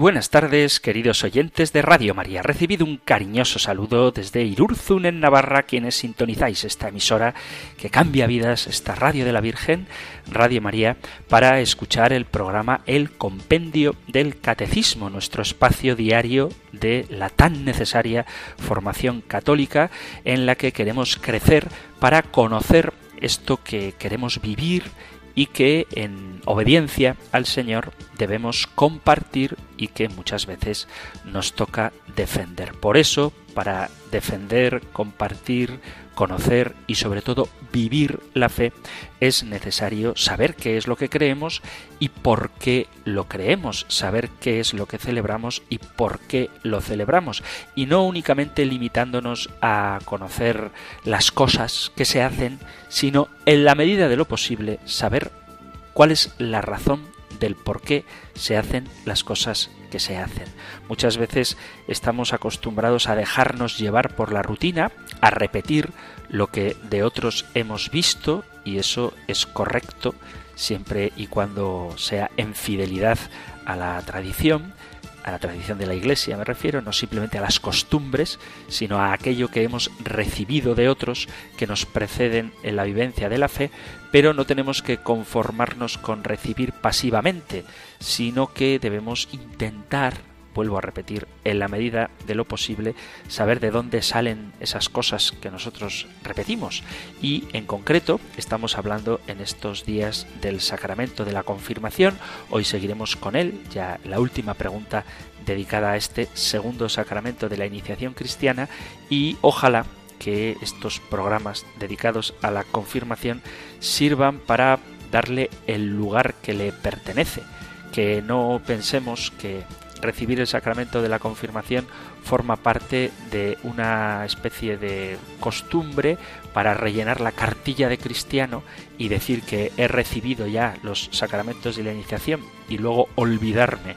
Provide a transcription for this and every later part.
Buenas tardes, queridos oyentes de Radio María. Recibido un cariñoso saludo desde Irurzun, en Navarra, quienes sintonizáis esta emisora que cambia vidas, esta Radio de la Virgen, Radio María, para escuchar el programa El Compendio del Catecismo, nuestro espacio diario de la tan necesaria formación católica en la que queremos crecer para conocer esto que queremos vivir y que en obediencia al Señor debemos compartir y que muchas veces nos toca defender. Por eso, para defender, compartir, conocer y sobre todo vivir la fe, es necesario saber qué es lo que creemos y por qué lo creemos, saber qué es lo que celebramos y por qué lo celebramos, y no únicamente limitándonos a conocer las cosas que se hacen, sino en la medida de lo posible saber cuál es la razón del por qué se hacen las cosas que se hacen. Muchas veces estamos acostumbrados a dejarnos llevar por la rutina, a repetir lo que de otros hemos visto y eso es correcto siempre y cuando sea en fidelidad a la tradición, a la tradición de la Iglesia me refiero, no simplemente a las costumbres, sino a aquello que hemos recibido de otros que nos preceden en la vivencia de la fe, pero no tenemos que conformarnos con recibir pasivamente, sino que debemos intentar vuelvo a repetir, en la medida de lo posible, saber de dónde salen esas cosas que nosotros repetimos. Y en concreto, estamos hablando en estos días del sacramento de la confirmación. Hoy seguiremos con él, ya la última pregunta dedicada a este segundo sacramento de la iniciación cristiana y ojalá que estos programas dedicados a la confirmación sirvan para darle el lugar que le pertenece, que no pensemos que recibir el sacramento de la confirmación forma parte de una especie de costumbre para rellenar la cartilla de cristiano y decir que he recibido ya los sacramentos de la iniciación y luego olvidarme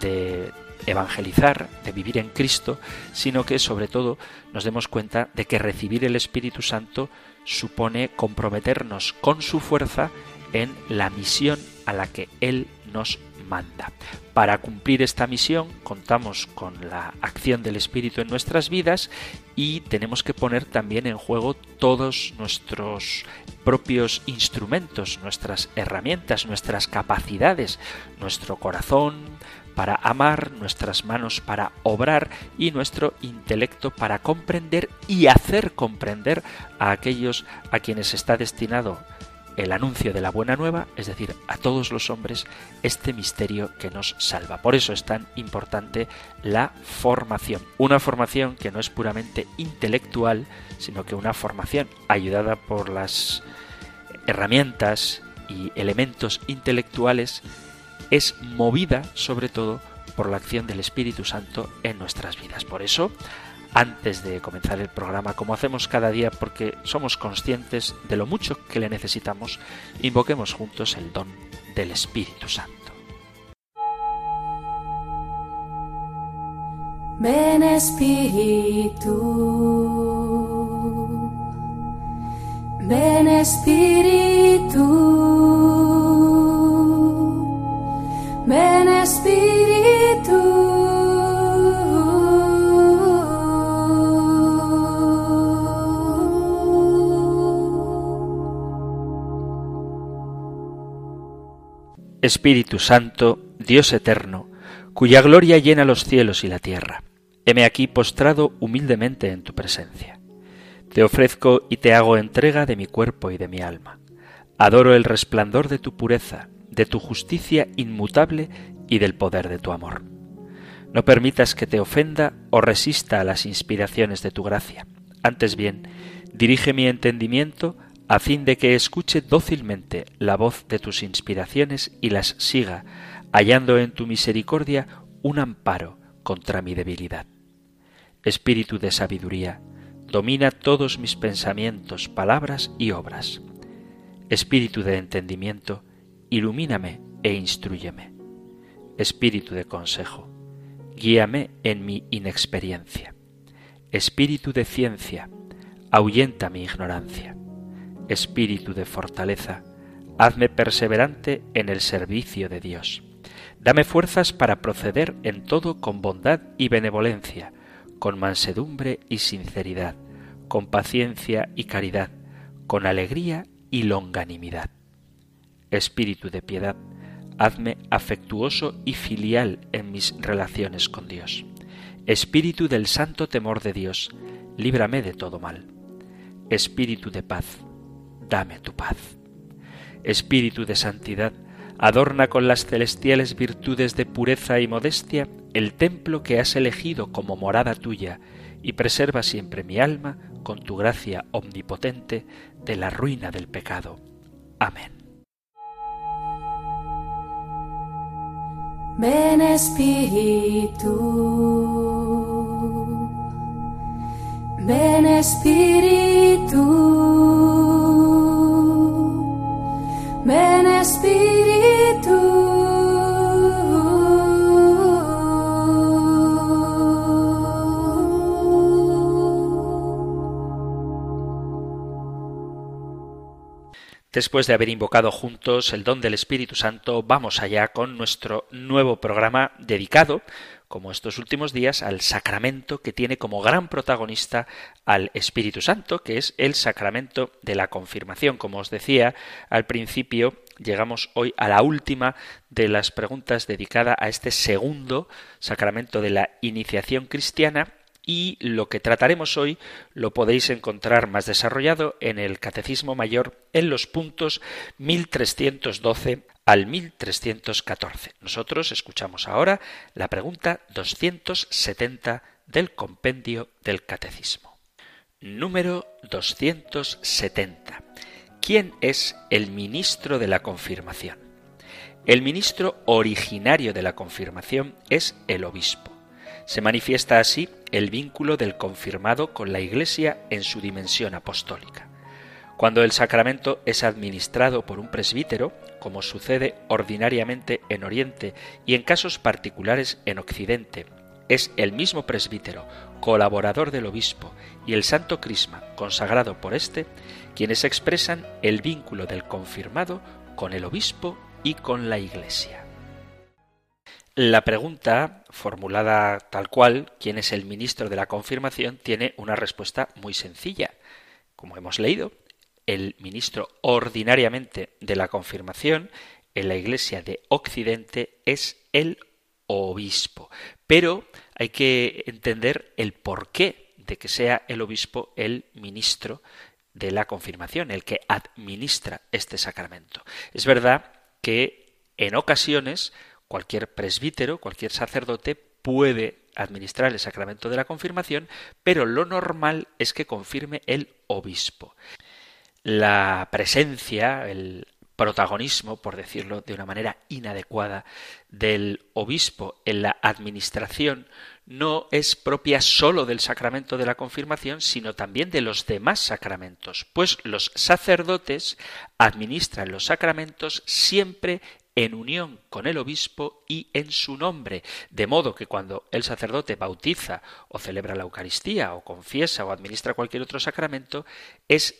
de evangelizar, de vivir en Cristo, sino que sobre todo nos demos cuenta de que recibir el Espíritu Santo supone comprometernos con su fuerza en la misión a la que Él nos manda. Para cumplir esta misión contamos con la acción del Espíritu en nuestras vidas y tenemos que poner también en juego todos nuestros propios instrumentos, nuestras herramientas, nuestras capacidades, nuestro corazón para amar, nuestras manos para obrar y nuestro intelecto para comprender y hacer comprender a aquellos a quienes está destinado el anuncio de la buena nueva, es decir, a todos los hombres, este misterio que nos salva. Por eso es tan importante la formación. Una formación que no es puramente intelectual, sino que una formación ayudada por las herramientas y elementos intelectuales es movida sobre todo por la acción del Espíritu Santo en nuestras vidas. Por eso, antes de comenzar el programa, como hacemos cada día porque somos conscientes de lo mucho que le necesitamos, invoquemos juntos el don del Espíritu Santo. Ven Espíritu, ven Espíritu, ven Espíritu. Espíritu Santo, Dios eterno, cuya gloria llena los cielos y la tierra, heme aquí postrado humildemente en tu presencia. Te ofrezco y te hago entrega de mi cuerpo y de mi alma. Adoro el resplandor de tu pureza, de tu justicia inmutable y del poder de tu amor. No permitas que te ofenda o resista a las inspiraciones de tu gracia. Antes bien, dirige mi entendimiento a fin de que escuche dócilmente la voz de tus inspiraciones y las siga, hallando en tu misericordia un amparo contra mi debilidad. Espíritu de sabiduría, domina todos mis pensamientos, palabras y obras. Espíritu de entendimiento, ilumíname e instruyeme. Espíritu de consejo, guíame en mi inexperiencia. Espíritu de ciencia, ahuyenta mi ignorancia. Espíritu de fortaleza, hazme perseverante en el servicio de Dios. Dame fuerzas para proceder en todo con bondad y benevolencia, con mansedumbre y sinceridad, con paciencia y caridad, con alegría y longanimidad. Espíritu de piedad, hazme afectuoso y filial en mis relaciones con Dios. Espíritu del santo temor de Dios, líbrame de todo mal. Espíritu de paz, dame tu paz. Espíritu de santidad, adorna con las celestiales virtudes de pureza y modestia el templo que has elegido como morada tuya, y preserva siempre mi alma con tu gracia omnipotente de la ruina del pecado. Amén. Ven Espíritu, ven Espíritu, Espíritu. Después de haber invocado juntos el don del Espíritu Santo, vamos allá con nuestro nuevo programa dedicado, como estos últimos días, al sacramento que tiene como gran protagonista al Espíritu Santo, que es el sacramento de la confirmación. Como os decía al principio, llegamos hoy a la última de las preguntas dedicada a este segundo sacramento de la iniciación cristiana y lo que trataremos hoy lo podéis encontrar más desarrollado en el Catecismo Mayor en los puntos 1312 al 1314. Nosotros escuchamos ahora la pregunta 270 del compendio del Catecismo. Número 270. ¿Quién es el ministro de la confirmación? El ministro originario de la confirmación es el obispo. Se manifiesta así el vínculo del confirmado con la Iglesia en su dimensión apostólica. Cuando el sacramento es administrado por un presbítero, como sucede ordinariamente en Oriente y en casos particulares en Occidente, es el mismo presbítero, colaborador del obispo, y el santo crisma, consagrado por éste, quienes expresan el vínculo del confirmado con el obispo y con la Iglesia. La pregunta, formulada tal cual, ¿quién es el ministro de la confirmación?, tiene una respuesta muy sencilla. Como hemos leído, el ministro ordinariamente de la confirmación en la Iglesia de Occidente es el obispo. Pero hay que entender el porqué de que sea el obispo el ministro de la confirmación, el que administra este sacramento. Es verdad que en ocasiones Cualquier presbítero, cualquier sacerdote puede administrar el sacramento de la confirmación, pero lo normal es que confirme el obispo. La presencia, el protagonismo, por decirlo de una manera inadecuada, del obispo en la administración no es propia sólo del sacramento de la confirmación, sino también de los demás sacramentos, pues los sacerdotes administran los sacramentos siempre en unión con el obispo y en su nombre, de modo que cuando el sacerdote bautiza o celebra la Eucaristía o confiesa o administra cualquier otro sacramento, es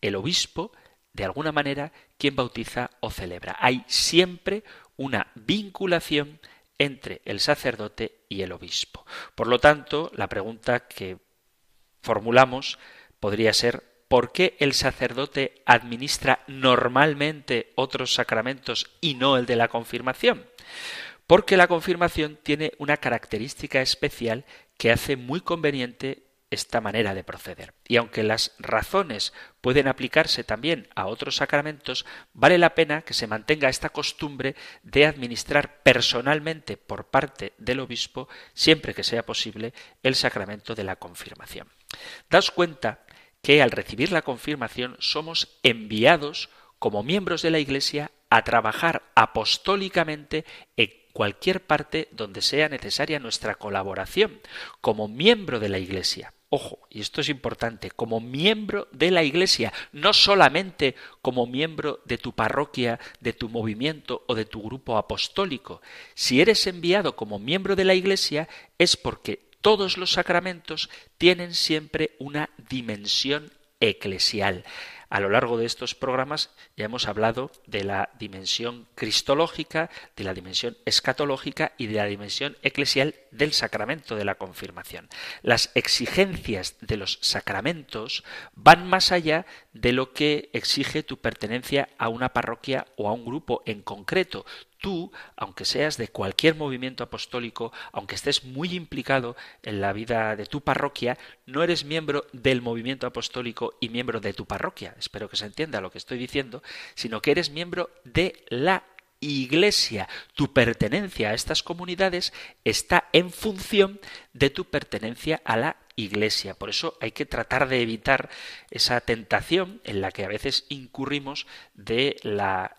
el obispo, de alguna manera, quien bautiza o celebra. Hay siempre una vinculación entre el sacerdote y el obispo. Por lo tanto, la pregunta que formulamos podría ser ¿por qué el sacerdote administra normalmente otros sacramentos y no el de la confirmación? Porque la confirmación tiene una característica especial que hace muy conveniente esta manera de proceder. Y aunque las razones pueden aplicarse también a otros sacramentos, vale la pena que se mantenga esta costumbre de administrar personalmente por parte del obispo, siempre que sea posible, el sacramento de la confirmación. Daos cuenta que al recibir la confirmación somos enviados como miembros de la Iglesia a trabajar apostólicamente en cualquier parte donde sea necesaria nuestra colaboración como miembro de la Iglesia. ojo, y esto es importante, como miembro de la Iglesia, no solamente como miembro de tu parroquia, de tu movimiento o de tu grupo apostólico. Si eres enviado como miembro de la Iglesia es porque todos los sacramentos tienen siempre una dimensión eclesial. A lo largo de estos programas ya hemos hablado de la dimensión cristológica, de la dimensión escatológica y de la dimensión eclesial del sacramento de la confirmación. Las exigencias de los sacramentos van más allá de lo que exige tu pertenencia a una parroquia o a un grupo en concreto tú, aunque seas de cualquier movimiento apostólico, aunque estés muy implicado en la vida de tu parroquia, no eres miembro del movimiento apostólico y miembro de tu parroquia, espero que se entienda lo que estoy diciendo, sino que eres miembro de la Iglesia. Tu pertenencia a estas comunidades está en función de tu pertenencia a la Iglesia. Por eso hay que tratar de evitar esa tentación en la que a veces incurrimos de la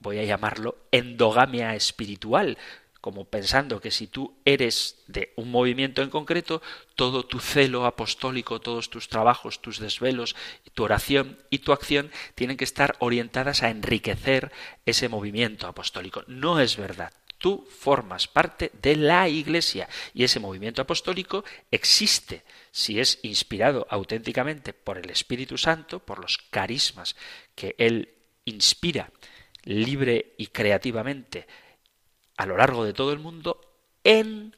voy a llamarlo, endogamia espiritual, como pensando que si tú eres de un movimiento en concreto, todo tu celo apostólico, todos tus trabajos, tus desvelos, tu oración y tu acción tienen que estar orientadas a enriquecer ese movimiento apostólico. No es verdad. Tú formas parte de la Iglesia y ese movimiento apostólico existe si es inspirado auténticamente por el Espíritu Santo, por los carismas que Él inspira libre y creativamente a lo largo de todo el mundo en,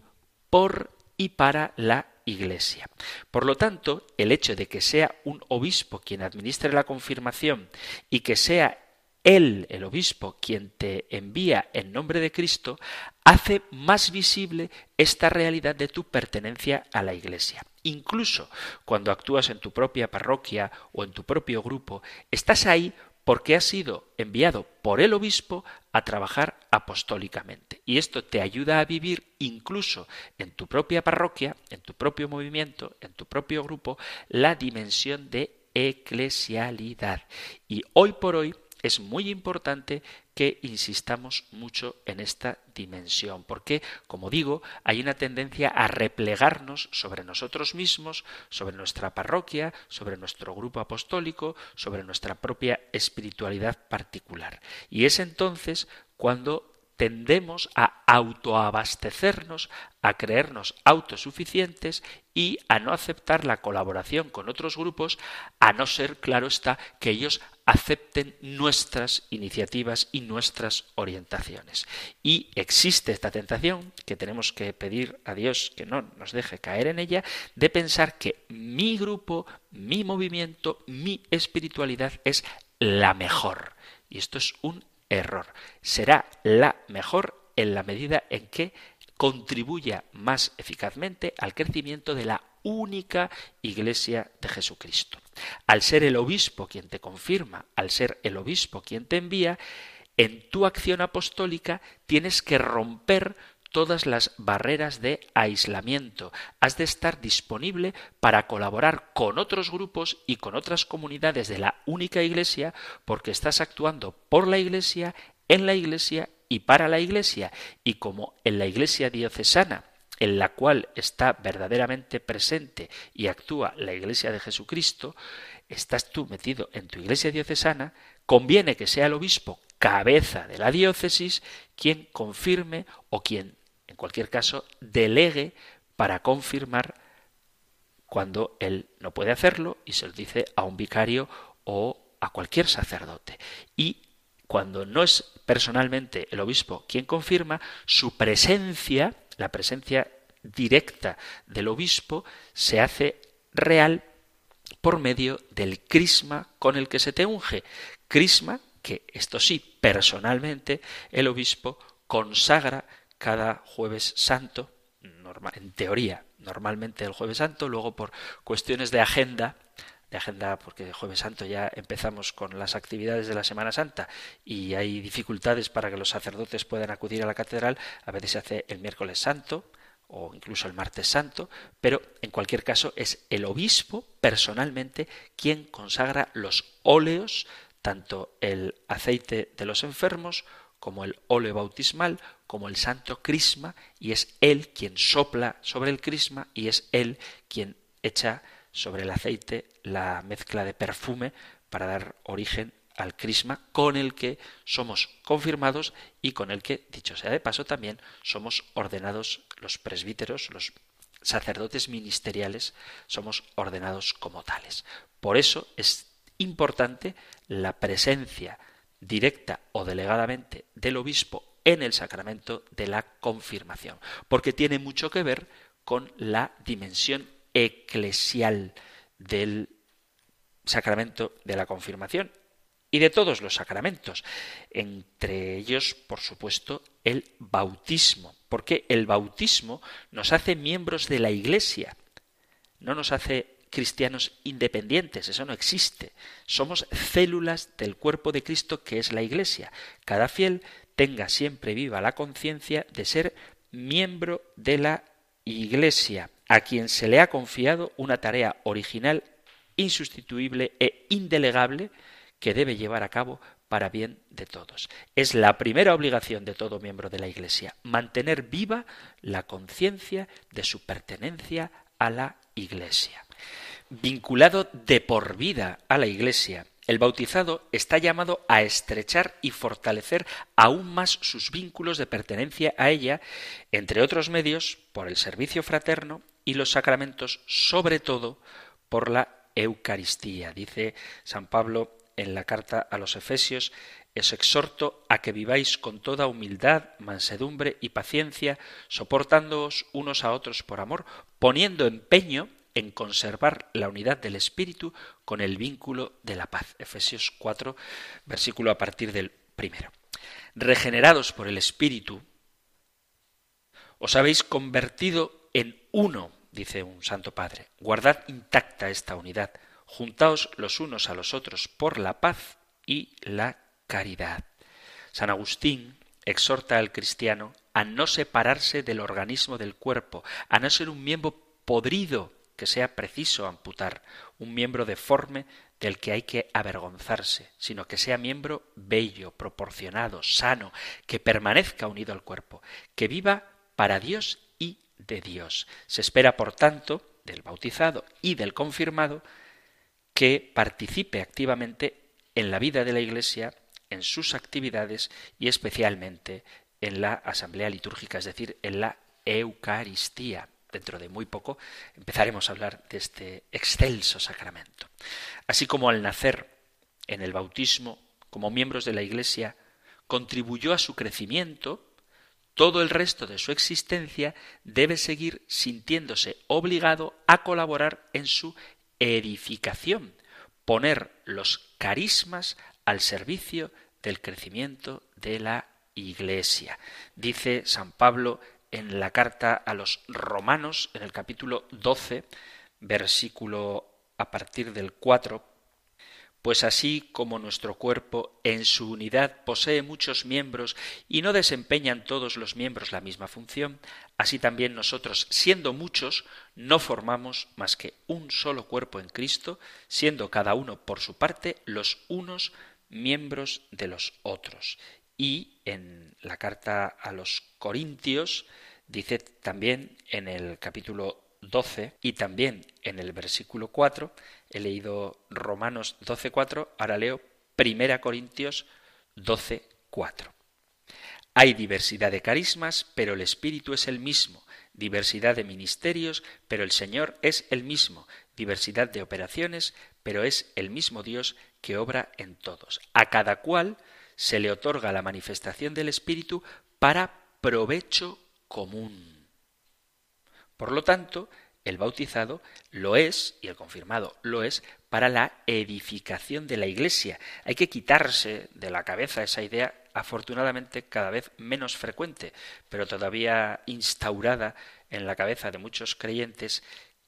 por y para la Iglesia. Por lo tanto, el hecho de que sea un obispo quien administre la confirmación y que sea él, el obispo, quien te envía en nombre de Cristo, hace más visible esta realidad de tu pertenencia a la Iglesia. Incluso cuando actúas en tu propia parroquia o en tu propio grupo, estás ahí porque has sido enviado por el obispo a trabajar apostólicamente. Y esto te ayuda a vivir incluso en tu propia parroquia, en tu propio movimiento, en tu propio grupo, la dimensión de eclesialidad. Y hoy por hoy es muy importante que insistamos mucho en esta dimensión, porque, como digo, hay una tendencia a replegarnos sobre nosotros mismos, sobre nuestra parroquia, sobre nuestro grupo apostólico, sobre nuestra propia espiritualidad particular. Y es entonces cuando tendemos a autoabastecernos, a creernos autosuficientes y a no aceptar la colaboración con otros grupos, a no ser, claro está, que ellos acepten nuestras iniciativas y nuestras orientaciones. Y existe esta tentación, que tenemos que pedir a Dios que no nos deje caer en ella, de pensar que mi grupo, mi movimiento, mi espiritualidad es la mejor. Y esto es un error. Será la mejor en la medida en que contribuya más eficazmente al crecimiento de la única Iglesia de Jesucristo. Al ser el obispo quien te confirma, al ser el obispo quien te envía, en tu acción apostólica tienes que romper todas las barreras de aislamiento. Has de estar disponible para colaborar con otros grupos y con otras comunidades de la única Iglesia porque estás actuando por la Iglesia, en la Iglesia y para la Iglesia. Y como en la Iglesia diocesana en la cual está verdaderamente presente y actúa la Iglesia de Jesucristo, estás tú metido en tu Iglesia diocesana, conviene que sea el obispo cabeza de la diócesis quien confirme o quien en cualquier caso, delegue para confirmar cuando él no puede hacerlo y se lo dice a un vicario o a cualquier sacerdote. Y cuando no es personalmente el obispo quien confirma, su presencia, la presencia directa del obispo, se hace real por medio del crisma con el que se te unge. Crisma que, esto sí, personalmente el obispo consagra cada jueves santo, en teoría, normalmente el jueves santo, luego por cuestiones de agenda, de agenda porque el jueves santo ya empezamos con las actividades de la Semana Santa y hay dificultades para que los sacerdotes puedan acudir a la catedral, a veces se hace el miércoles santo o incluso el martes santo, pero en cualquier caso es el obispo personalmente quien consagra los óleos, tanto el aceite de los enfermos como el óleo bautismal, como el santo crisma, y es él quien sopla sobre el crisma y es él quien echa sobre el aceite la mezcla de perfume para dar origen al crisma con el que somos confirmados y con el que, dicho sea de paso, también somos ordenados los presbíteros, los sacerdotes ministeriales, somos ordenados como tales. Por eso es importante la presencia directa o delegadamente del obispo en el sacramento de la confirmación, porque tiene mucho que ver con la dimensión eclesial del sacramento de la confirmación y de todos los sacramentos, entre ellos, por supuesto, el bautismo, porque el bautismo nos hace miembros de la Iglesia, no nos hace cristianos independientes, eso no existe. Somos células del cuerpo de Cristo que es la Iglesia. Cada fiel tenga siempre viva la conciencia de ser miembro de la Iglesia, a quien se le ha confiado una tarea original, insustituible e indelegable que debe llevar a cabo para bien de todos. Es la primera obligación de todo miembro de la Iglesia, mantener viva la conciencia de su pertenencia a la Iglesia. Vinculado de por vida a la Iglesia, el bautizado está llamado a estrechar y fortalecer aún más sus vínculos de pertenencia a ella, entre otros medios, por el servicio fraterno y los sacramentos, sobre todo por la Eucaristía. Dice San Pablo en la carta a los Efesios, os exhorto a que viváis con toda humildad, mansedumbre y paciencia, soportándoos unos a otros por amor, poniendo empeño en conservar la unidad del Espíritu con el vínculo de la paz. Efesios 4, versículo a partir del primero. Regenerados por el Espíritu, os habéis convertido en uno, dice un Santo Padre. Guardad intacta esta unidad, juntaos los unos a los otros por la paz y la caridad. San Agustín exhorta al cristiano a no separarse del organismo del cuerpo, a no ser un miembro podrido que sea preciso amputar, un miembro deforme del que hay que avergonzarse, sino que sea miembro bello, proporcionado, sano, que permanezca unido al cuerpo, que viva para Dios y de Dios. Se espera, por tanto, del bautizado y del confirmado que participe activamente en la vida de la Iglesia, en sus actividades y especialmente en la asamblea litúrgica, es decir, en la Eucaristía dentro de muy poco empezaremos a hablar de este excelso sacramento. Así como al nacer en el bautismo, como miembros de la Iglesia, contribuyó a su crecimiento, todo el resto de su existencia debe seguir sintiéndose obligado a colaborar en su edificación, poner los carismas al servicio del crecimiento de la Iglesia. Dice San Pablo en la carta a los romanos, en el capítulo 12, versículo a partir del 4, pues así como nuestro cuerpo en su unidad posee muchos miembros y no desempeñan todos los miembros la misma función, así también nosotros, siendo muchos, no formamos más que un solo cuerpo en Cristo, siendo cada uno por su parte los unos miembros de los otros. Y en la carta a los Corintios dice también en el capítulo 12 y también en el versículo 4, he leído Romanos 12.4, ahora leo Primera Corintios 12.4. Hay diversidad de carismas, pero el Espíritu es el mismo, diversidad de ministerios, pero el Señor es el mismo, diversidad de operaciones, pero es el mismo Dios que obra en todos. A cada cual se le otorga la manifestación del Espíritu para provecho común. Por lo tanto, el bautizado lo es, y el confirmado lo es, para la edificación de la Iglesia. Hay que quitarse de la cabeza esa idea, afortunadamente cada vez menos frecuente, pero todavía instaurada en la cabeza de muchos creyentes,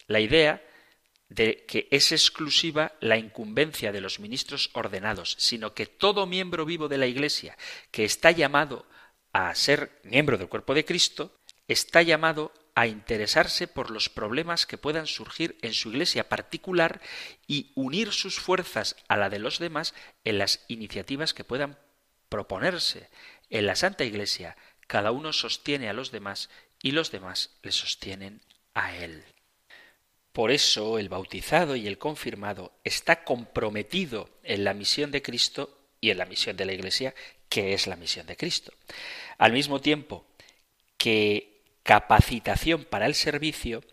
la idea de que es exclusiva la incumbencia de los ministros ordenados, sino que todo miembro vivo de la Iglesia que está llamado a ser miembro del cuerpo de Cristo, está llamado a interesarse por los problemas que puedan surgir en su iglesia particular y unir sus fuerzas a la de los demás en las iniciativas que puedan proponerse. En la Santa Iglesia cada uno sostiene a los demás y los demás le sostienen a él. Por eso el bautizado y el confirmado está comprometido en la misión de Cristo y en la misión de la Iglesia, que es la misión de Cristo. Al mismo tiempo que capacitación para el servicio,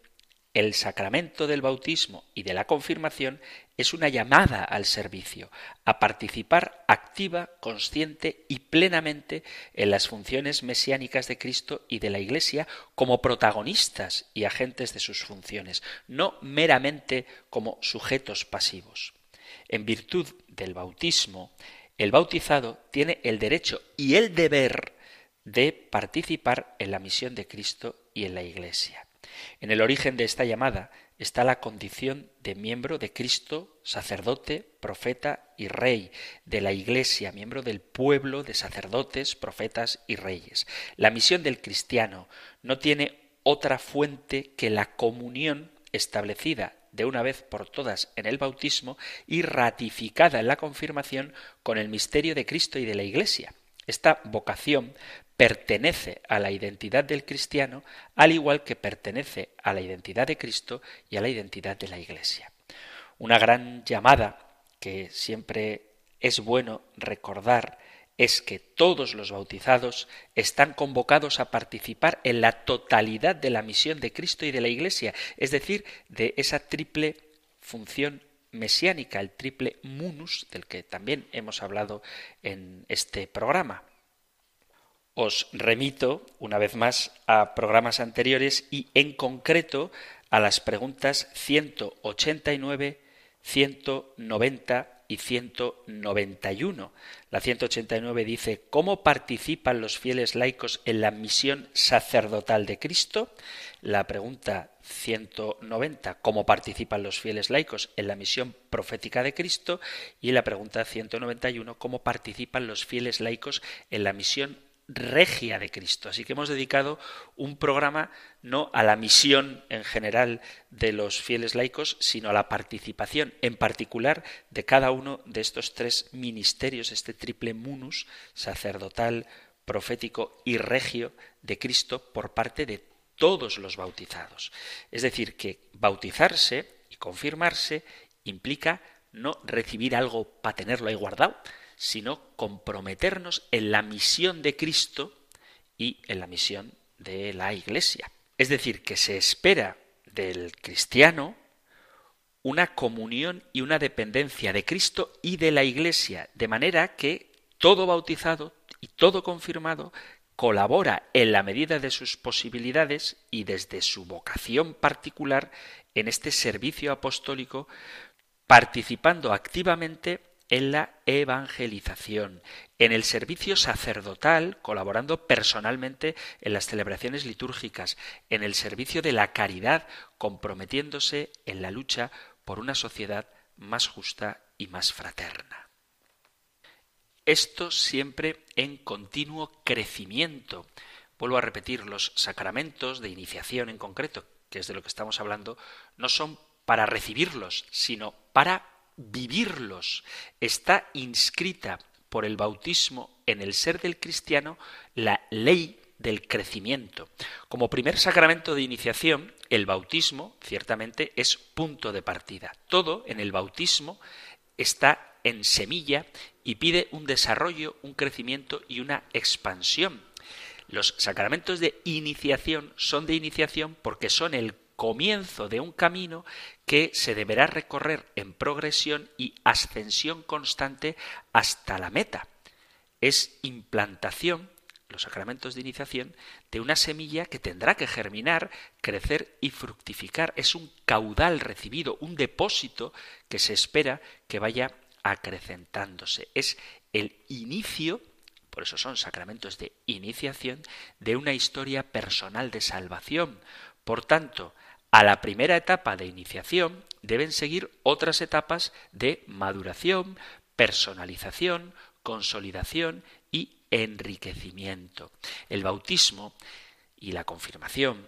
el sacramento del bautismo y de la confirmación es una llamada al servicio, a participar activa, consciente y plenamente en las funciones mesiánicas de Cristo y de la Iglesia como protagonistas y agentes de sus funciones, no meramente como sujetos pasivos. En virtud del bautismo, el bautizado tiene el derecho y el deber de participar en la misión de Cristo y en la Iglesia. En el origen de esta llamada está la condición de miembro de Cristo, sacerdote, profeta y rey, de la Iglesia, miembro del pueblo de sacerdotes, profetas y reyes. La misión del cristiano no tiene otra fuente que la comunión establecida de una vez por todas en el bautismo y ratificada en la confirmación con el misterio de Cristo y de la Iglesia. Esta vocación pertenece a la identidad del cristiano, al igual que pertenece a la identidad de Cristo y a la identidad de la Iglesia. Una gran llamada que siempre es bueno recordar es que todos los bautizados están convocados a participar en la totalidad de la misión de Cristo y de la Iglesia, es decir, de esa triple función mesiánica, el triple munus, del que también hemos hablado en este programa. Os remito, una vez más, a programas anteriores y, en concreto, a las preguntas 189, 190 y 191. La 189 dice, ¿cómo participan los fieles laicos en la misión sacerdotal de Cristo? La pregunta 190, ¿cómo participan los fieles laicos en la misión profética de Cristo? Y la pregunta 191, ¿cómo participan los fieles laicos en la misión regia de Cristo. Así que hemos dedicado un programa no a la misión en general de los fieles laicos, sino a la participación en particular de cada uno de estos tres ministerios, este triple munus, sacerdotal, profético y regio de Cristo por parte de todos los bautizados. Es decir, que bautizarse y confirmarse implica no recibir algo para tenerlo ahí guardado, sino comprometernos en la misión de Cristo y en la misión de la Iglesia. Es decir, que se espera del cristiano una comunión y una dependencia de Cristo y de la Iglesia, de manera que todo bautizado y todo confirmado colabora en la medida de sus posibilidades y desde su vocación particular en este servicio apostólico, participando activamente en la evangelización, en el servicio sacerdotal, colaborando personalmente en las celebraciones litúrgicas, en el servicio de la caridad, comprometiéndose en la lucha por una sociedad más justa y más fraterna. Esto siempre en continuo crecimiento. Vuelvo a repetir, los sacramentos de iniciación en concreto, que es de lo que estamos hablando, no son para recibirlos, sino para vivirlos. Está inscrita por el bautismo en el ser del cristiano la ley del crecimiento. Como primer sacramento de iniciación, el bautismo ciertamente es punto de partida. Todo en el bautismo está en semilla y pide un desarrollo, un crecimiento y una expansión. Los sacramentos de iniciación son de iniciación porque son el comienzo de un camino que se deberá recorrer en progresión y ascensión constante hasta la meta. Es implantación, los sacramentos de iniciación, de una semilla que tendrá que germinar, crecer y fructificar. Es un caudal recibido, un depósito que se espera que vaya acrecentándose. Es el inicio por eso son sacramentos de iniciación, de una historia personal de salvación. Por tanto, a la primera etapa de iniciación deben seguir otras etapas de maduración, personalización, consolidación y enriquecimiento. El bautismo y la confirmación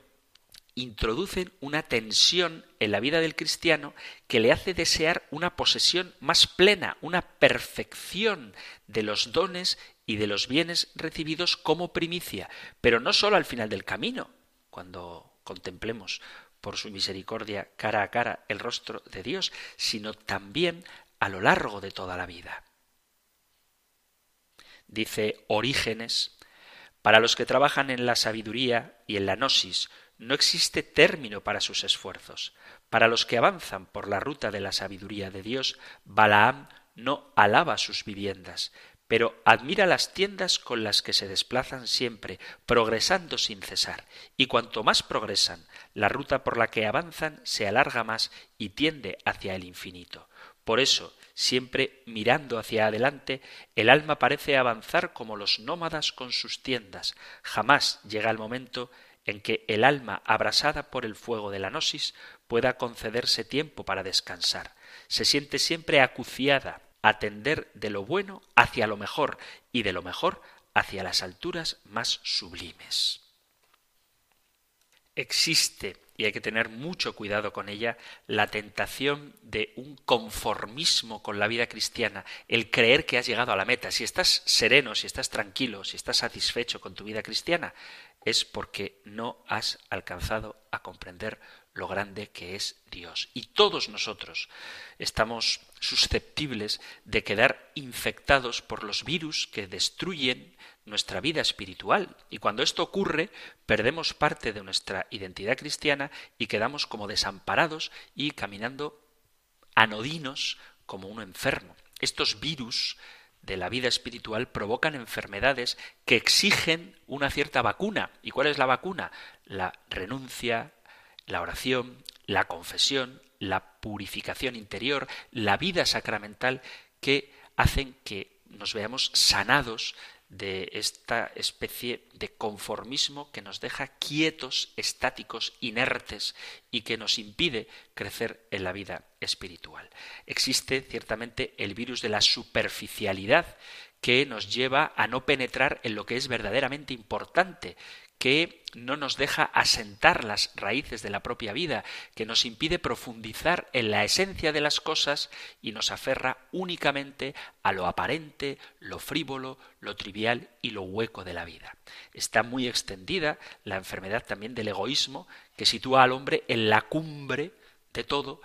introducen una tensión en la vida del cristiano que le hace desear una posesión más plena, una perfección de los dones y de los bienes recibidos como primicia, pero no sólo al final del camino, cuando contemplemos por su misericordia cara a cara el rostro de Dios, sino también a lo largo de toda la vida. Dice Orígenes, para los que trabajan en la sabiduría y en la gnosis, no existe término para sus esfuerzos. Para los que avanzan por la ruta de la sabiduría de Dios, Balaam no alaba sus viviendas, pero admira las tiendas con las que se desplazan siempre, progresando sin cesar, y cuanto más progresan, la ruta por la que avanzan se alarga más y tiende hacia el infinito. Por eso, siempre mirando hacia adelante, el alma parece avanzar como los nómadas con sus tiendas. Jamás llega el momento en que el alma, abrasada por el fuego de la gnosis, pueda concederse tiempo para descansar. Se siente siempre acuciada, atender de lo bueno hacia lo mejor y de lo mejor hacia las alturas más sublimes. Existe, y hay que tener mucho cuidado con ella, la tentación de un conformismo con la vida cristiana, el creer que has llegado a la meta. Si estás sereno, si estás tranquilo, si estás satisfecho con tu vida cristiana, es porque no has alcanzado a comprender lo grande que es Dios. Y todos nosotros estamos susceptibles de quedar infectados por los virus que destruyen nuestra vida espiritual. Y cuando esto ocurre, perdemos parte de nuestra identidad cristiana y quedamos como desamparados y caminando anodinos como un enfermo. Estos virus de la vida espiritual provocan enfermedades que exigen una cierta vacuna. ¿Y cuál es la vacuna? La renuncia, la oración, la confesión, la purificación interior, la vida sacramental que hacen que nos veamos sanados de esta especie de conformismo que nos deja quietos, estáticos, inertes y que nos impide crecer en la vida espiritual. Existe ciertamente el virus de la superficialidad que nos lleva a no penetrar en lo que es verdaderamente importante, que no nos deja asentar las raíces de la propia vida, que nos impide profundizar en la esencia de las cosas y nos aferra únicamente a lo aparente, lo frívolo, lo trivial y lo hueco de la vida. Está muy extendida la enfermedad también del egoísmo, que sitúa al hombre en la cumbre de todo,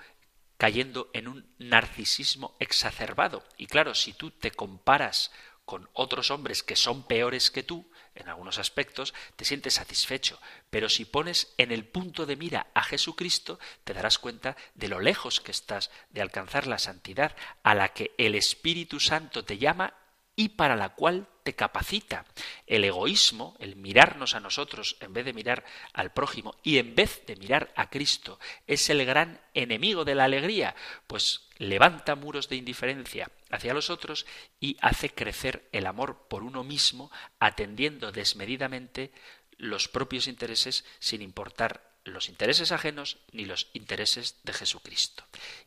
cayendo en un narcisismo exacerbado. Y claro, si tú te comparas con otros hombres que son peores que tú, en algunos aspectos, te sientes satisfecho, pero si pones en el punto de mira a Jesucristo, te darás cuenta de lo lejos que estás de alcanzar la santidad a la que el Espíritu Santo te llama y para la cual te capacita. El egoísmo, el mirarnos a nosotros en vez de mirar al prójimo y en vez de mirar a Cristo, es el gran enemigo de la alegría, pues levanta muros de indiferencia hacia los otros y hace crecer el amor por uno mismo, atendiendo desmedidamente los propios intereses sin importar los intereses ajenos ni los intereses de Jesucristo.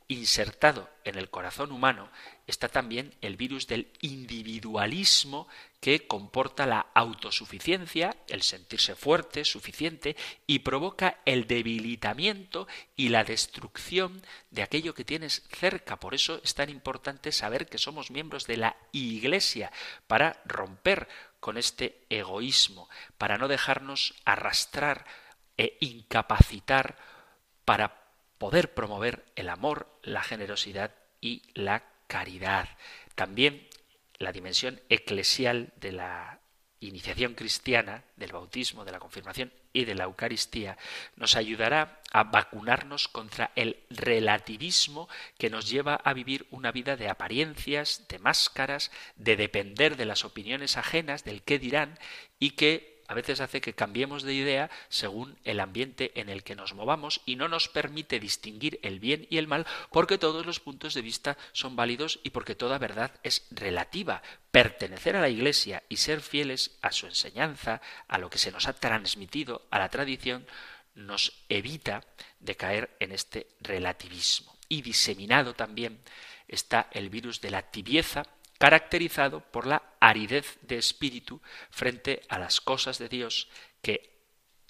Insertado en el corazón humano está también el virus del individualismo que comporta la autosuficiencia, el sentirse fuerte, suficiente, y provoca el debilitamiento y la destrucción de aquello que tienes cerca. Por eso es tan importante saber que somos miembros de la Iglesia para romper con este egoísmo, para no dejarnos arrastrar e incapacitar para poder promover el amor, la generosidad y la caridad. También la dimensión eclesial de la iniciación cristiana, del bautismo, de la confirmación y de la Eucaristía, nos ayudará a vacunarnos contra el relativismo que nos lleva a vivir una vida de apariencias, de máscaras, de depender de las opiniones ajenas, del qué dirán, y que a veces hace que cambiemos de idea según el ambiente en el que nos movamos y no nos permite distinguir el bien y el mal porque todos los puntos de vista son válidos y porque toda verdad es relativa. Pertenecer a la Iglesia y ser fieles a su enseñanza, a lo que se nos ha transmitido, a la tradición, nos evita de caer en este relativismo. Y diseminado también está el virus de la tibieza caracterizado por la aridez de espíritu frente a las cosas de Dios que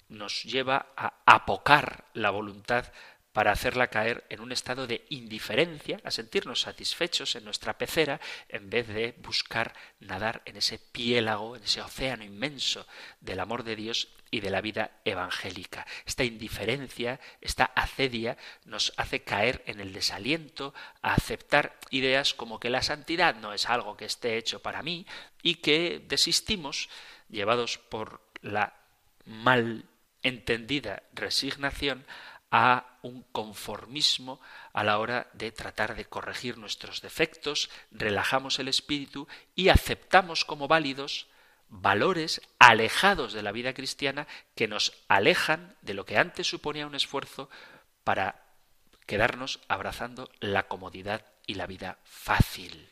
nos lleva a apocar la voluntad para hacerla caer en un estado de indiferencia, a sentirnos satisfechos en nuestra pecera, en vez de buscar nadar en ese piélago, en ese océano inmenso del amor de Dios y de la vida evangélica. Esta indiferencia, esta acedia, nos hace caer en el desaliento, a aceptar ideas como que la santidad no es algo que esté hecho para mí y que desistimos, llevados por la mal entendida resignación a un conformismo a la hora de tratar de corregir nuestros defectos, relajamos el espíritu y aceptamos como válidos valores alejados de la vida cristiana que nos alejan de lo que antes suponía un esfuerzo para quedarnos abrazando la comodidad y la vida fácil.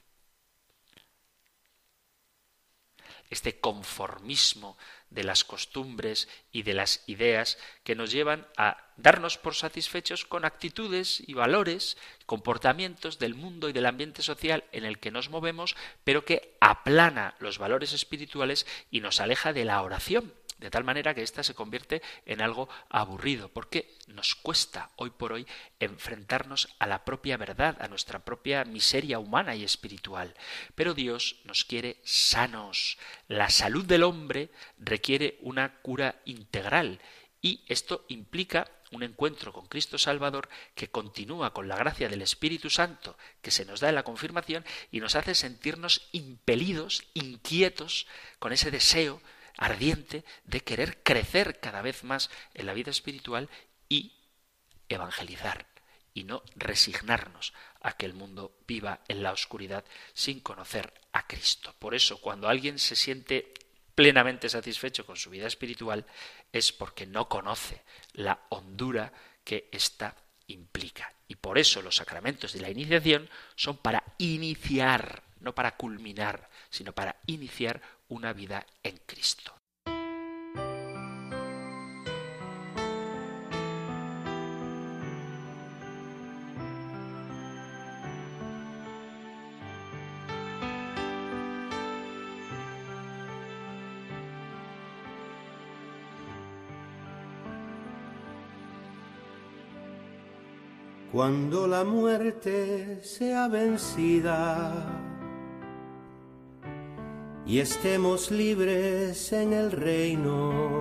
Este conformismo de las costumbres y de las ideas que nos llevan a darnos por satisfechos con actitudes y valores, comportamientos del mundo y del ambiente social en el que nos movemos, pero que aplana los valores espirituales y nos aleja de la oración, de tal manera que ésta se convierte en algo aburrido, porque nos cuesta hoy por hoy enfrentarnos a la propia verdad, a nuestra propia miseria humana y espiritual. Pero Dios nos quiere sanos. La salud del hombre requiere una cura integral y esto implica un encuentro con Cristo Salvador que continúa con la gracia del Espíritu Santo que se nos da en la confirmación y nos hace sentirnos impelidos, inquietos, con ese deseo ardiente de querer crecer cada vez más en la vida espiritual y evangelizar y no resignarnos a que el mundo viva en la oscuridad sin conocer a Cristo. Por eso, cuando alguien se siente plenamente satisfecho con su vida espiritual, es porque no conoce la hondura que ésta implica. Y por eso los sacramentos de la iniciación son para iniciar, no para culminar, sino para iniciar una vida en Cristo. Cuando la muerte sea vencida y estemos libres en el reino.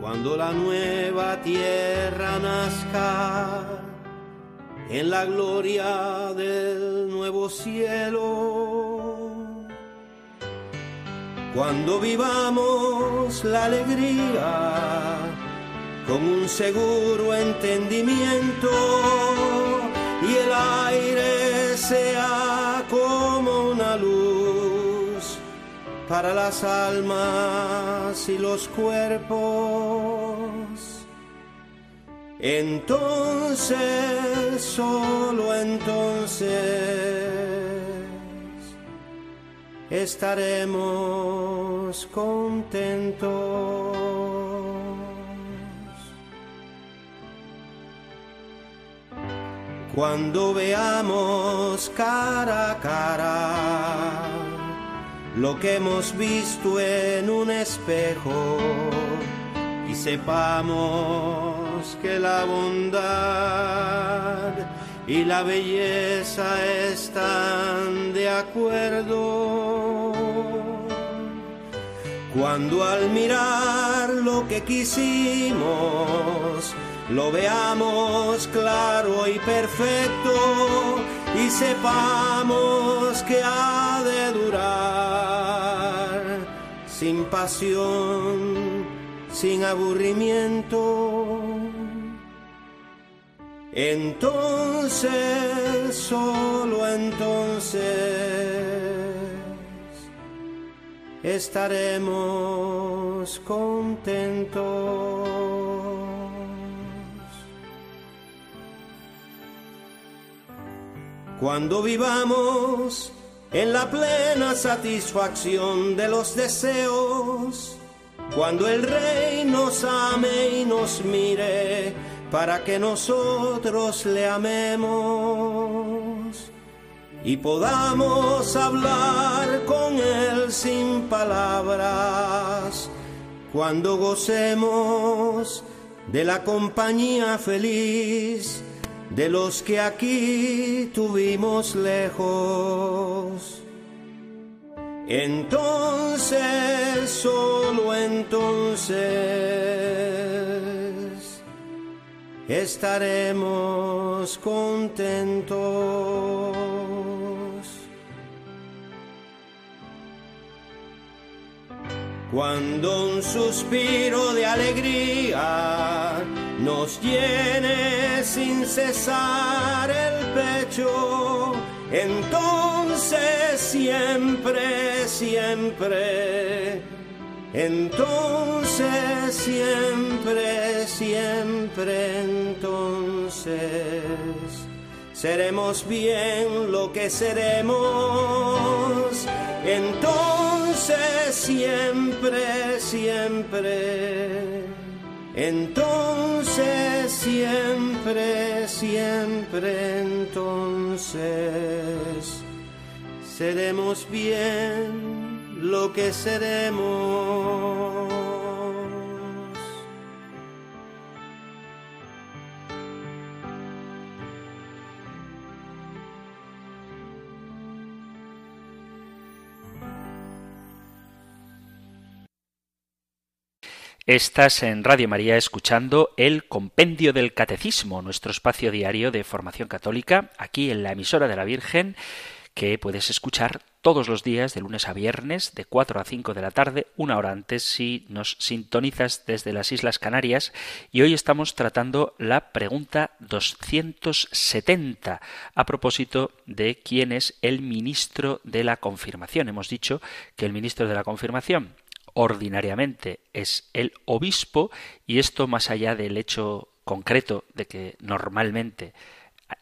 Cuando la nueva tierra nazca en la gloria del nuevo cielo. Cuando vivamos la alegría con un seguro entendimiento y el aire sea como una luz para las almas y los cuerpos. Entonces, solo entonces, estaremos contentos. Cuando veamos cara a cara lo que hemos visto en un espejo y sepamos que la bondad y la belleza están de acuerdo. Cuando al mirar lo que quisimos, lo veamos claro y perfecto y sepamos que ha de durar sin pasión, sin aburrimiento. Entonces, solo entonces, estaremos contentos. Cuando vivamos en la plena satisfacción de los deseos, cuando el Rey nos ame y nos mire para que nosotros le amemos y podamos hablar con Él sin palabras, cuando gocemos de la compañía feliz de los que aquí tuvimos lejos. Entonces, solo entonces, estaremos contentos. Cuando un suspiro de alegría nos llene sin cesar el pecho, entonces siempre, siempre, entonces siempre, siempre, entonces seremos bien lo que seremos, entonces siempre, siempre entonces siempre, siempre entonces seremos bien lo que seremos. Estás en Radio María escuchando el Compendio del Catecismo, nuestro espacio diario de formación católica, aquí en la emisora de la Virgen, que puedes escuchar todos los días de lunes a viernes de 4 a 5 de la tarde, una hora antes si nos sintonizas desde las Islas Canarias. Y hoy estamos tratando la pregunta 270 a propósito de quién es el ministro de la confirmación. Hemos dicho que el ministro de la confirmación ordinariamente es el obispo y esto más allá del hecho concreto de que normalmente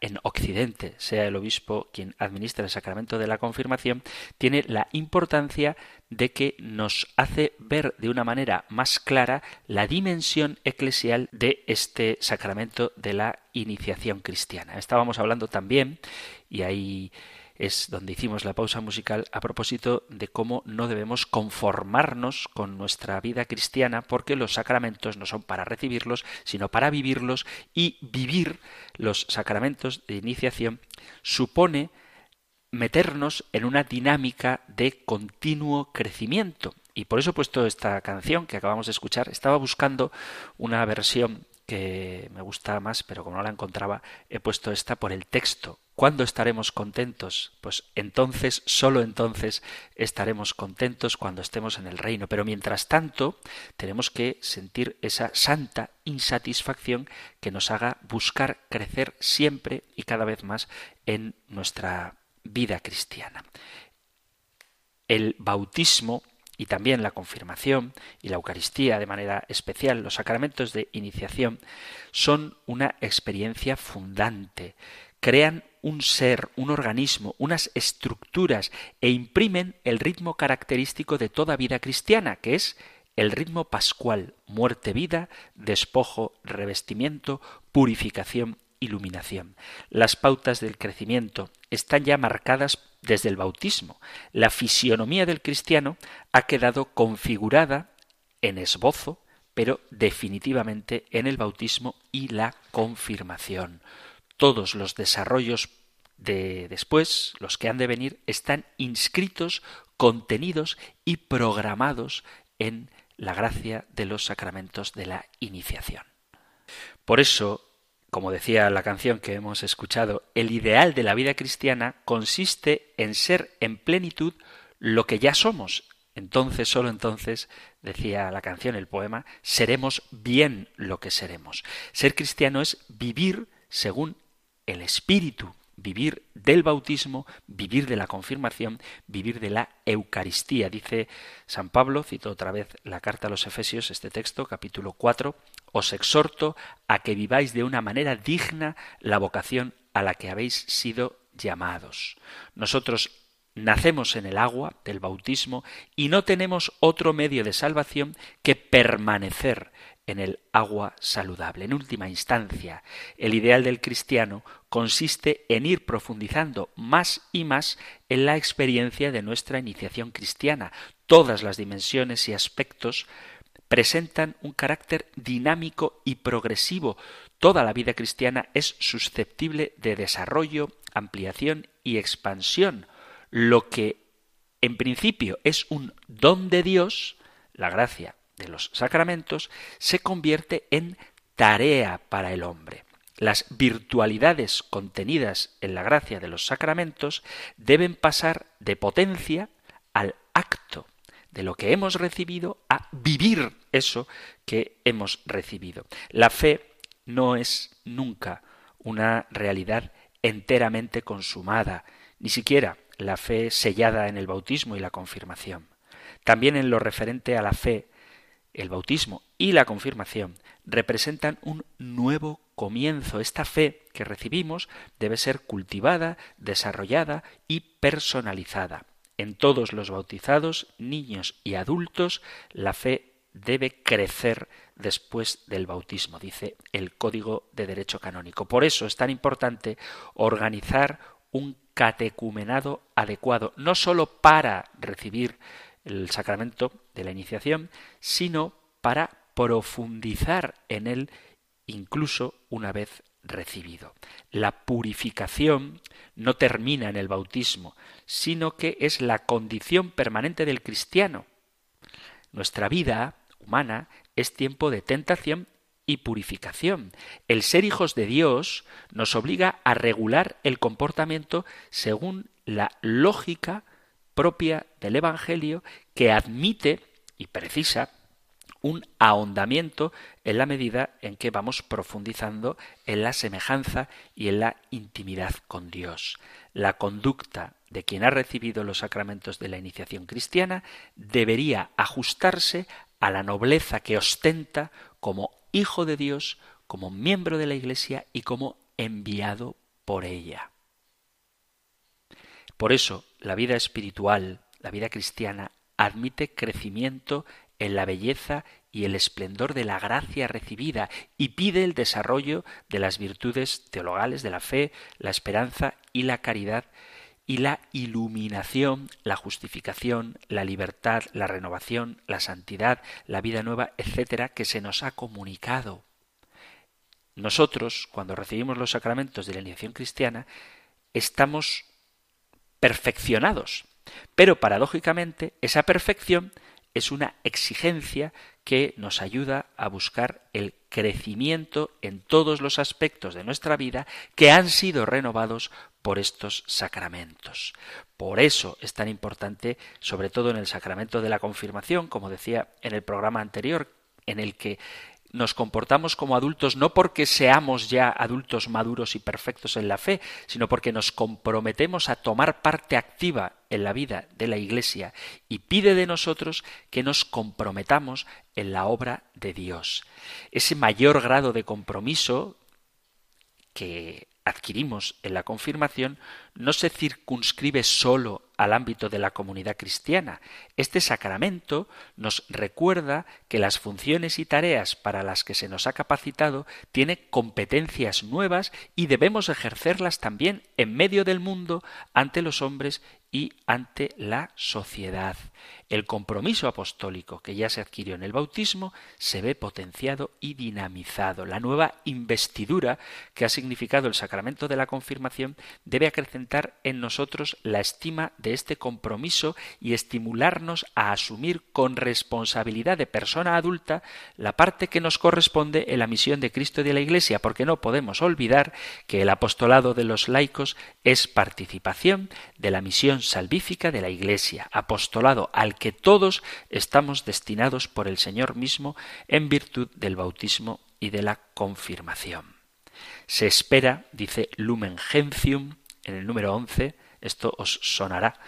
en Occidente sea el obispo quien administra el sacramento de la confirmación, tiene la importancia de que nos hace ver de una manera más clara la dimensión eclesial de este sacramento de la iniciación cristiana. Estábamos hablando también, y ahí es donde hicimos la pausa musical a propósito de cómo no debemos conformarnos con nuestra vida cristiana porque los sacramentos no son para recibirlos, sino para vivirlos y vivir los sacramentos de iniciación supone meternos en una dinámica de continuo crecimiento. Y por eso he puesto esta canción que acabamos de escuchar. Estaba buscando una versión que me gusta más, pero como no la encontraba, he puesto esta por el texto. ¿Cuándo estaremos contentos? Pues entonces, solo entonces, estaremos contentos cuando estemos en el reino. Pero mientras tanto, tenemos que sentir esa santa insatisfacción que nos haga buscar crecer siempre y cada vez más en nuestra vida cristiana. El bautismo y también la confirmación y la Eucaristía de manera especial, los sacramentos de iniciación, son una experiencia fundante, crean un ser, un organismo, unas estructuras e imprimen el ritmo característico de toda vida cristiana, que es el ritmo pascual, muerte, vida, despojo, revestimiento, purificación, iluminación. Las pautas del crecimiento están ya marcadas desde el bautismo. La fisionomía del cristiano ha quedado configurada en esbozo, pero definitivamente en el bautismo y la confirmación. Todos los desarrollos de después, los que han de venir, están inscritos, contenidos y programados en la gracia de los sacramentos de la iniciación. Por eso, como decía la canción que hemos escuchado, el ideal de la vida cristiana consiste en ser en plenitud lo que ya somos. Entonces, solo entonces, decía la canción, el poema, seremos bien lo que seremos. Ser cristiano es vivir según el Espíritu, vivir del bautismo, vivir de la confirmación, vivir de la Eucaristía. Dice San Pablo, cito otra vez la carta a los Efesios, este texto, capítulo 4, os exhorto a que viváis de una manera digna la vocación a la que habéis sido llamados. Nosotros nacemos en el agua del bautismo y no tenemos otro medio de salvación que permanecer en el agua saludable. En última instancia, el ideal del cristiano consiste en ir profundizando más y más en la experiencia de nuestra iniciación cristiana. Todas las dimensiones y aspectos presentan un carácter dinámico y progresivo. Toda la vida cristiana es susceptible de desarrollo, ampliación y expansión. Lo que en principio es un don de Dios, la gracia de los sacramentos, se convierte en tarea para el hombre. Las virtualidades contenidas en la gracia de los sacramentos deben pasar de potencia al acto de lo que hemos recibido a vivir eso que hemos recibido. La fe no es nunca una realidad enteramente consumada, ni siquiera la fe sellada en el bautismo y la confirmación. También en lo referente a la fe, el bautismo y la confirmación representan un nuevo comienzo. Esta fe que recibimos debe ser cultivada, desarrollada y personalizada. En todos los bautizados, niños y adultos, la fe debe crecer después del bautismo, dice el Código de Derecho Canónico. Por eso es tan importante organizar un catecumenado adecuado, no sólo para recibir el sacramento de la iniciación, sino para profundizar en él incluso una vez recibido. La purificación no termina en el bautismo, sino que es la condición permanente del cristiano. Nuestra vida humana es tiempo de tentación y purificación. El ser hijos de Dios nos obliga a regular el comportamiento según la lógica propia del Evangelio que admite y precisa un ahondamiento en la medida en que vamos profundizando en la semejanza y en la intimidad con Dios. La conducta de quien ha recibido los sacramentos de la iniciación cristiana debería ajustarse a la nobleza que ostenta como hijo de Dios, como miembro de la Iglesia y como enviado por ella. Por eso, la vida espiritual, la vida cristiana, admite crecimiento en la belleza y el esplendor de la gracia recibida y pide el desarrollo de las virtudes teologales de la fe, la esperanza y la caridad y la iluminación, la justificación, la libertad, la renovación, la santidad, la vida nueva, etcétera, que se nos ha comunicado. Nosotros, cuando recibimos los sacramentos de la iniciación cristiana, estamos perfeccionados, pero paradójicamente esa perfección es una exigencia que nos ayuda a buscar el crecimiento en todos los aspectos de nuestra vida que han sido renovados por estos sacramentos. Por eso es tan importante, sobre todo en el sacramento de la confirmación, como decía en el programa anterior, en el que nos comportamos como adultos no porque seamos ya adultos maduros y perfectos en la fe, sino porque nos comprometemos a tomar parte activa en la vida de la Iglesia y pide de nosotros que nos comprometamos en la obra de Dios. Ese mayor grado de compromiso que adquirimos en la confirmación no se circunscribe sólo al ámbito de la comunidad cristiana. Este sacramento nos recuerda que las funciones y tareas para las que se nos ha capacitado tiene competencias nuevas y debemos ejercerlas también en medio del mundo ante los hombres y ante la sociedad. El compromiso apostólico que ya se adquirió en el bautismo se ve potenciado y dinamizado. La nueva investidura que ha significado el sacramento de la confirmación debe acrecentar en nosotros la estima de este compromiso y estimularnos a asumir con responsabilidad de persona adulta la parte que nos corresponde en la misión de Cristo y de la Iglesia, porque no podemos olvidar que el apostolado de los laicos es participación de la misión salvífica de la Iglesia, apostolado al que todos estamos destinados por el Señor mismo en virtud del bautismo y de la confirmación. Se espera, dice Lumen Gentium, en el número 11, esto os sonará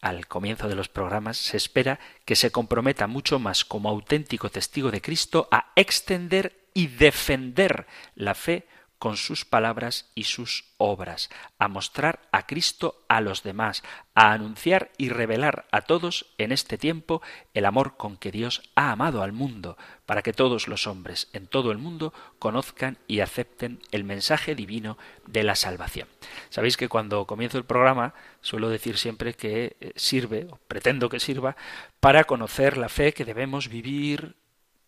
al comienzo de los programas, se espera que se comprometa mucho más como auténtico testigo de Cristo a extender y defender la fe con sus palabras y sus obras, a mostrar a Cristo a los demás, a anunciar y revelar a todos en este tiempo el amor con que Dios ha amado al mundo, para que todos los hombres en todo el mundo conozcan y acepten el mensaje divino de la salvación. Sabéis que cuando comienzo el programa suelo decir siempre que eh, sirve, o pretendo que sirva, para conocer la fe que debemos vivir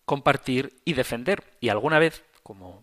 compartir y defender. Y alguna vez, como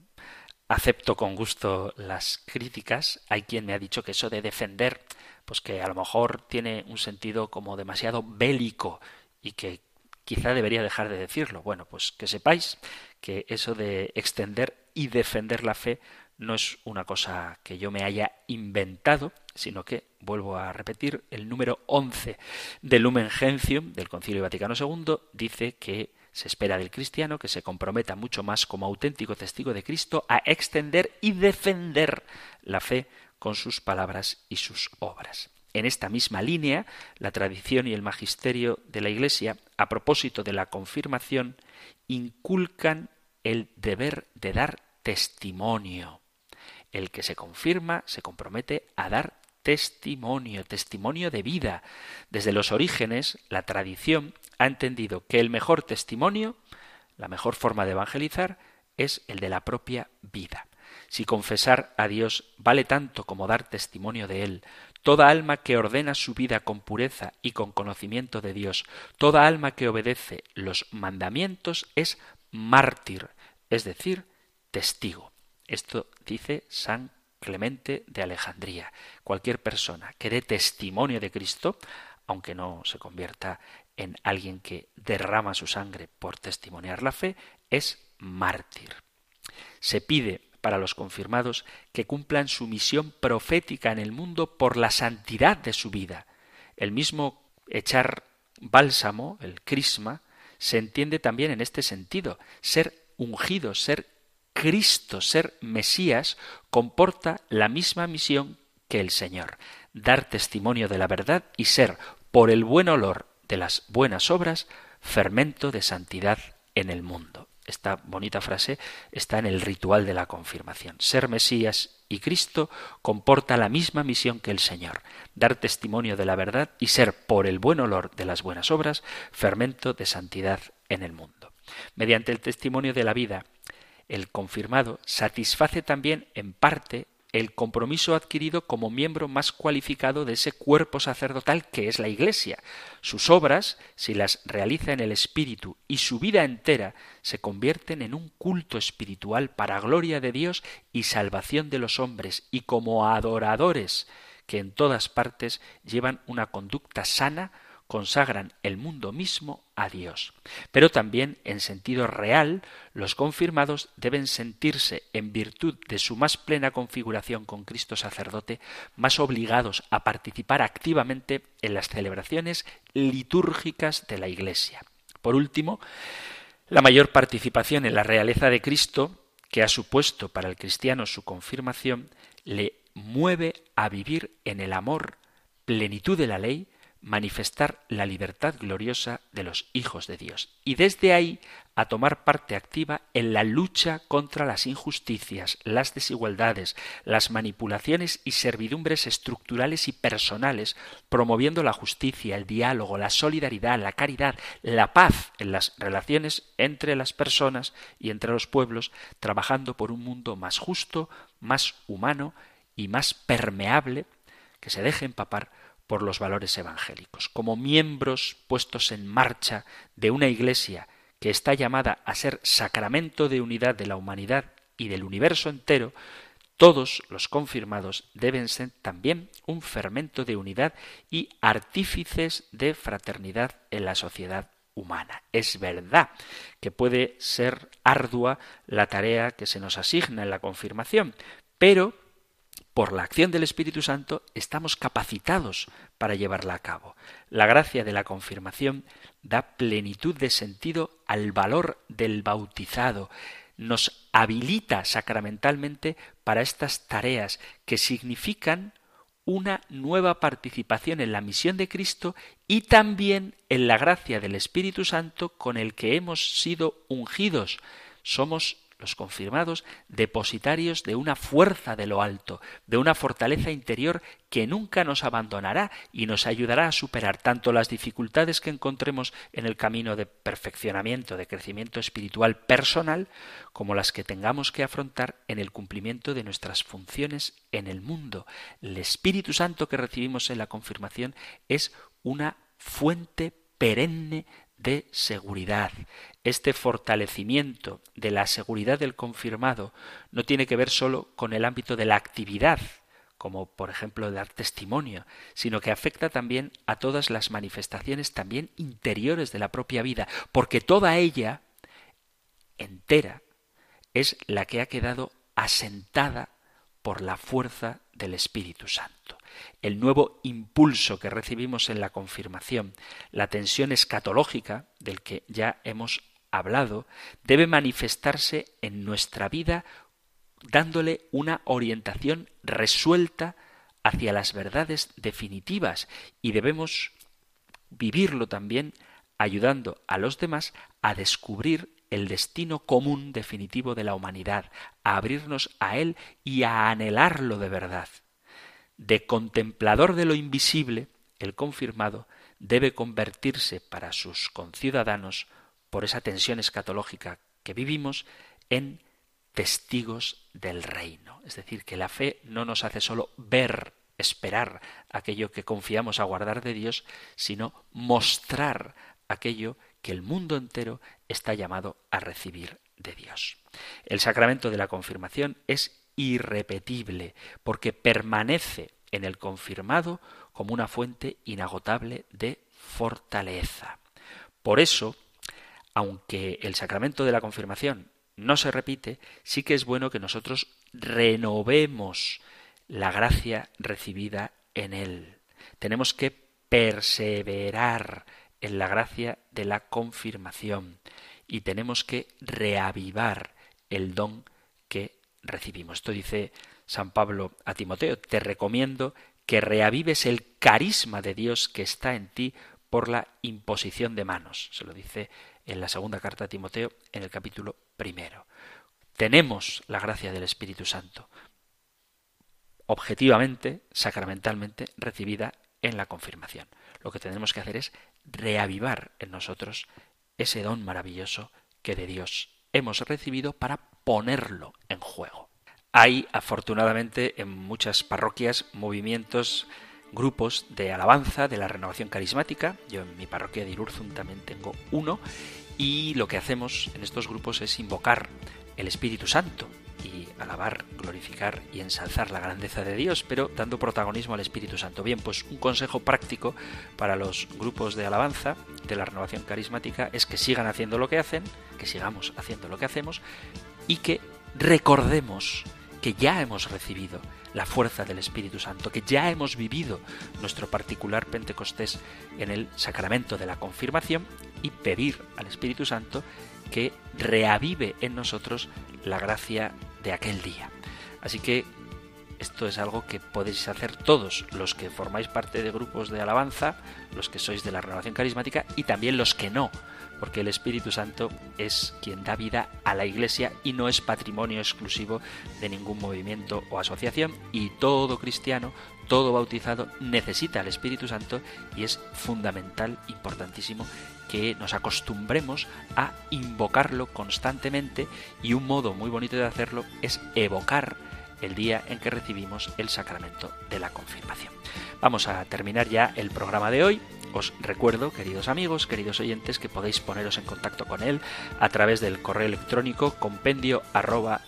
acepto con gusto las críticas, hay quien me ha dicho que eso de defender, pues que a lo mejor tiene un sentido como demasiado bélico y que quizá debería dejar de decirlo. Bueno, pues que sepáis que eso de extender y defender la fe no es una cosa que yo me haya inventado, sino que, vuelvo a repetir, el número 11 del Lumen Gentium del Concilio Vaticano II dice que se espera del cristiano que se comprometa mucho más como auténtico testigo de Cristo a extender y defender la fe con sus palabras y sus obras. En esta misma línea, la tradición y el magisterio de la Iglesia, a propósito de la confirmación, inculcan el deber de dar testimonio. El que se confirma se compromete a dar testimonio, testimonio de vida. Desde los orígenes, la tradición ha entendido que el mejor testimonio, la mejor forma de evangelizar, es el de la propia vida. Si confesar a Dios vale tanto como dar testimonio de Él, toda alma que ordena su vida con pureza y con conocimiento de Dios, toda alma que obedece los mandamientos es mártir, es decir, testigo. Esto dice San Clemente de Alejandría. Cualquier persona que dé testimonio de Cristo, aunque no se convierta en alguien que derrama su sangre por testimoniar la fe, es mártir. Se pide para los confirmados que cumplan su misión profética en el mundo por la santidad de su vida. El mismo echar bálsamo, el crisma, se entiende también en este sentido. Ser ungido, ser Cristo, ser Mesías, comporta la misma misión que el Señor, dar testimonio de la verdad y ser, por el buen olor de las buenas obras, fermento de santidad en el mundo. Esta bonita frase está en el ritual de la confirmación. Ser Mesías y Cristo comporta la misma misión que el Señor, dar testimonio de la verdad y ser, por el buen olor de las buenas obras, fermento de santidad en el mundo. Mediante el testimonio de la vida, el confirmado satisface también en parte el compromiso adquirido como miembro más cualificado de ese cuerpo sacerdotal que es la Iglesia. Sus obras, si las realiza en el Espíritu y su vida entera, se convierten en un culto espiritual para gloria de Dios y salvación de los hombres, y como adoradores que en todas partes llevan una conducta sana, consagran el mundo mismo a Dios. Pero también, en sentido real, los confirmados deben sentirse, en virtud de su más plena configuración con Cristo sacerdote, más obligados a participar activamente en las celebraciones litúrgicas de la Iglesia. Por último, la mayor participación en la realeza de Cristo, que ha supuesto para el cristiano su confirmación, le mueve a vivir en el amor, plenitud de la ley, manifestar la libertad gloriosa de los hijos de Dios y desde ahí a tomar parte activa en la lucha contra las injusticias, las desigualdades, las manipulaciones y servidumbres estructurales y personales, promoviendo la justicia, el diálogo, la solidaridad, la caridad, la paz en las relaciones entre las personas y entre los pueblos, trabajando por un mundo más justo, más humano y más permeable que se deje empapar por los valores evangélicos. Como miembros puestos en marcha de una Iglesia que está llamada a ser sacramento de unidad de la humanidad y del universo entero, todos los confirmados deben ser también un fermento de unidad y artífices de fraternidad en la sociedad humana. Es verdad que puede ser ardua la tarea que se nos asigna en la confirmación, pero por la acción del Espíritu Santo estamos capacitados para llevarla a cabo. La gracia de la confirmación da plenitud de sentido al valor del bautizado, nos habilita sacramentalmente para estas tareas que significan una nueva participación en la misión de Cristo y también en la gracia del Espíritu Santo con el que hemos sido ungidos. Somos los confirmados, depositarios de una fuerza de lo alto, de una fortaleza interior que nunca nos abandonará y nos ayudará a superar tanto las dificultades que encontremos en el camino de perfeccionamiento, de crecimiento espiritual personal, como las que tengamos que afrontar en el cumplimiento de nuestras funciones en el mundo. El Espíritu Santo que recibimos en la confirmación es una fuente perenne de seguridad. Este fortalecimiento de la seguridad del confirmado no tiene que ver solo con el ámbito de la actividad, como por ejemplo dar testimonio, sino que afecta también a todas las manifestaciones también interiores de la propia vida, porque toda ella entera es la que ha quedado asentada por la fuerza del Espíritu Santo. El nuevo impulso que recibimos en la confirmación, la tensión escatológica del que ya hemos hablado, debe manifestarse en nuestra vida dándole una orientación resuelta hacia las verdades definitivas y debemos vivirlo también ayudando a los demás a descubrir el destino común definitivo de la humanidad, a abrirnos a él y a anhelarlo de verdad. De contemplador de lo invisible, el confirmado debe convertirse para sus conciudadanos, por esa tensión escatológica que vivimos, en testigos del reino. Es decir, que la fe no nos hace solo ver, esperar aquello que confiamos a guardar de Dios, sino mostrar aquello que el mundo entero está llamado a recibir de Dios. El sacramento de la confirmación es irrepetible porque permanece en el confirmado como una fuente inagotable de fortaleza. Por eso, aunque el sacramento de la confirmación no se repite, sí que es bueno que nosotros renovemos la gracia recibida en él. Tenemos que perseverar en la gracia de la confirmación y tenemos que reavivar el don que recibimos. Esto dice San Pablo a Timoteo, te recomiendo que reavives el carisma de Dios que está en ti por la imposición de manos. Se lo dice en la segunda carta a Timoteo en el capítulo primero. Tenemos la gracia del Espíritu Santo, objetivamente, sacramentalmente recibida en la confirmación. Lo que tenemos que hacer es reavivar en nosotros ese don maravilloso que de Dios hemos recibido para ponerlo en juego. Hay, afortunadamente, en muchas parroquias movimientos, grupos de alabanza de la renovación carismática. Yo en mi parroquia de Irurzum también tengo uno. Y lo que hacemos en estos grupos es invocar el Espíritu Santo y alabar, glorificar y ensalzar la grandeza de Dios, pero dando protagonismo al Espíritu Santo. Bien, pues un consejo práctico para los grupos de alabanza de la renovación carismática es que sigan haciendo lo que hacen, que sigamos haciendo lo que hacemos y que recordemos que ya hemos recibido la fuerza del Espíritu Santo, que ya hemos vivido nuestro particular Pentecostés en el sacramento de la confirmación y pedir al Espíritu Santo que reavive en nosotros la gracia de aquel día. Así que esto es algo que podéis hacer todos los que formáis parte de grupos de alabanza, los que sois de la renovación carismática y también los que no, porque el Espíritu Santo es quien da vida a la Iglesia y no es patrimonio exclusivo de ningún movimiento o asociación y todo cristiano, todo bautizado necesita al Espíritu Santo y es fundamental, importantísimo que nos acostumbremos a invocarlo constantemente y un modo muy bonito de hacerlo es evocar el día en que recibimos el sacramento de la confirmación. Vamos a terminar ya el programa de hoy. Os recuerdo, queridos amigos, queridos oyentes, que podéis poneros en contacto con él a través del correo electrónico compendio arroba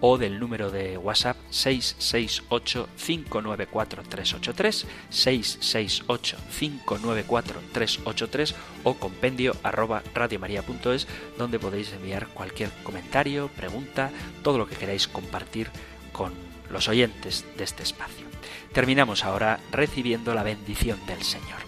o del número de WhatsApp 668-594-383, 668-594-383 o compendio arroba radiomaria.es donde podéis enviar cualquier comentario, pregunta, todo lo que queráis compartir con los oyentes de este espacio. Terminamos ahora recibiendo la bendición del Señor.